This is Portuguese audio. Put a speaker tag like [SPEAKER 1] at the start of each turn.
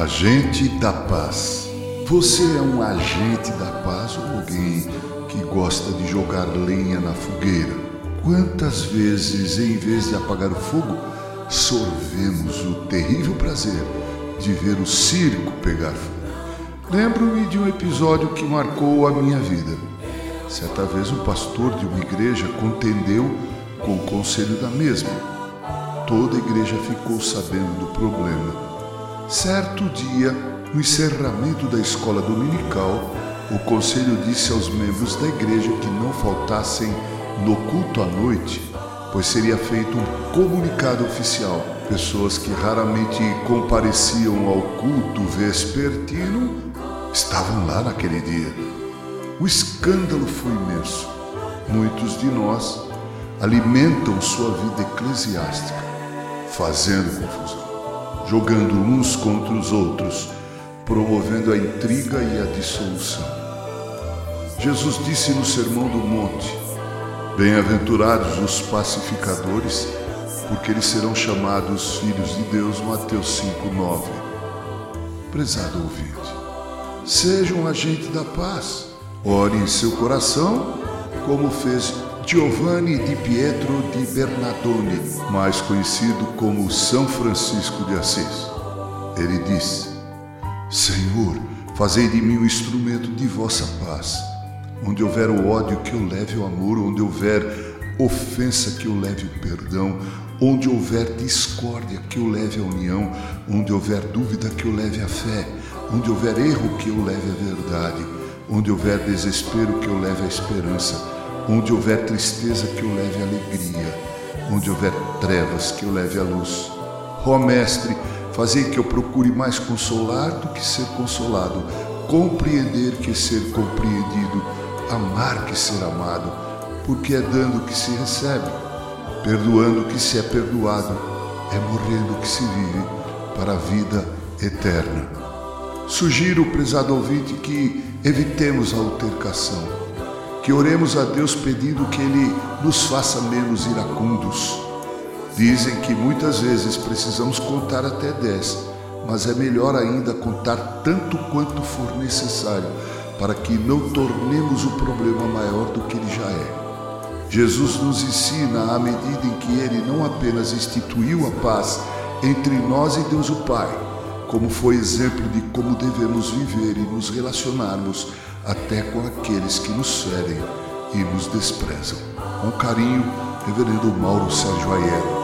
[SPEAKER 1] Agente da paz. Você é um agente da paz ou alguém que gosta de jogar lenha na fogueira? Quantas vezes, em vez de apagar o fogo, sorvemos o terrível prazer de ver o circo pegar fogo? Lembro-me de um episódio que marcou a minha vida. Certa vez, um pastor de uma igreja contendeu com o conselho da mesma. Toda a igreja ficou sabendo do problema Certo dia, no encerramento da escola dominical, o conselho disse aos membros da igreja que não faltassem no culto à noite, pois seria feito um comunicado oficial. Pessoas que raramente compareciam ao culto vespertino estavam lá naquele dia. O escândalo foi imenso. Muitos de nós alimentam sua vida eclesiástica, fazendo confusão jogando uns contra os outros, promovendo a intriga e a dissolução. Jesus disse no Sermão do Monte: Bem-aventurados os pacificadores, porque eles serão chamados filhos de Deus. Mateus 5:9. Prezado ouvinte, seja um agente da paz. Ore em seu coração, como fez Giovanni di Pietro di Bernardone, mais conhecido como São Francisco de Assis. Ele disse: Senhor, fazei de mim um instrumento de vossa paz. Onde houver o ódio, que eu leve o amor, onde houver ofensa, que eu leve o perdão, onde houver discórdia, que eu leve a união, onde houver dúvida, que eu leve a fé, onde houver erro, que eu leve a verdade, onde houver desespero, que eu leve a esperança Onde houver tristeza, que eu leve alegria. Onde houver trevas, que eu leve a luz. Ó oh, Mestre, fazei que eu procure mais consolar do que ser consolado, compreender que ser compreendido, amar que ser amado, porque é dando que se recebe, perdoando que se é perdoado, é morrendo que se vive para a vida eterna. Sugiro, prezado ouvinte, que evitemos a altercação que oremos a Deus pedindo que Ele nos faça menos iracundos. Dizem que muitas vezes precisamos contar até dez, mas é melhor ainda contar tanto quanto for necessário para que não tornemos o problema maior do que ele já é. Jesus nos ensina à medida em que ele não apenas instituiu a paz entre nós e Deus o Pai, como foi exemplo de como devemos viver e nos relacionarmos até com aqueles que nos ferem e nos desprezam. Com carinho, Reverendo Mauro Sérgio Aiello.